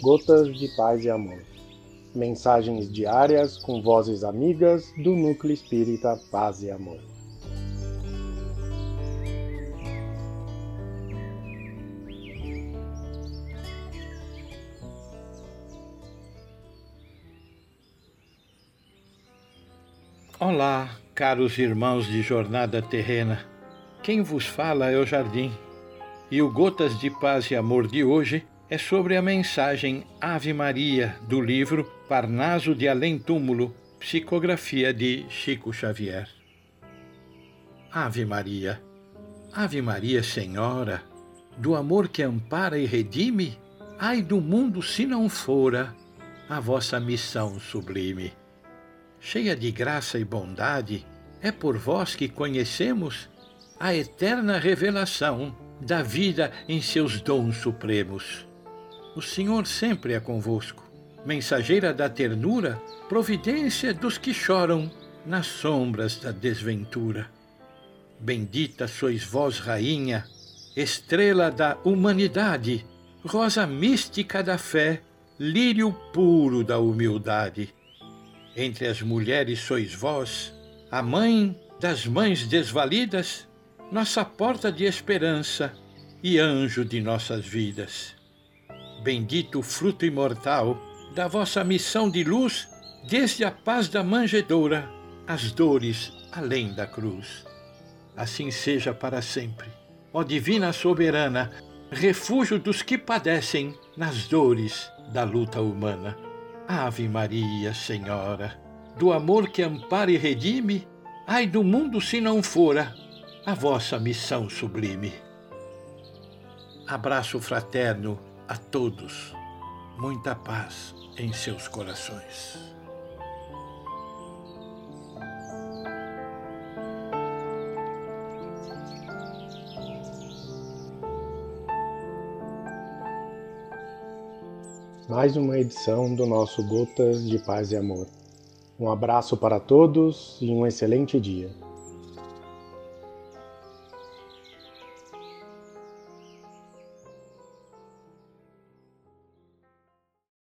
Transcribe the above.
Gotas de Paz e Amor. Mensagens diárias com vozes amigas do Núcleo Espírita Paz e Amor. Olá, caros irmãos de jornada terrena. Quem vos fala é o Jardim. E o Gotas de Paz e Amor de hoje é sobre a mensagem Ave Maria do livro Parnaso de Além Túmulo, psicografia de Chico Xavier. Ave Maria, Ave Maria Senhora, do amor que ampara e redime, ai do mundo se não fora a vossa missão sublime. Cheia de graça e bondade, é por vós que conhecemos a eterna revelação da vida em seus dons supremos o Senhor sempre é convosco. Mensageira da ternura, providência dos que choram nas sombras da desventura. Bendita sois vós, Rainha, estrela da humanidade, rosa mística da fé, lírio puro da humildade. Entre as mulheres sois vós, a mãe das mães desvalidas, nossa porta de esperança e anjo de nossas vidas bendito fruto imortal da vossa missão de luz, desde a paz da manjedoura, as dores além da cruz. Assim seja para sempre. Ó Divina Soberana, refúgio dos que padecem nas dores da luta humana. Ave Maria, Senhora, do amor que ampara e redime, ai do mundo se não fora a vossa missão sublime. Abraço fraterno a todos muita paz em seus corações. Mais uma edição do nosso Gotas de Paz e Amor. Um abraço para todos e um excelente dia.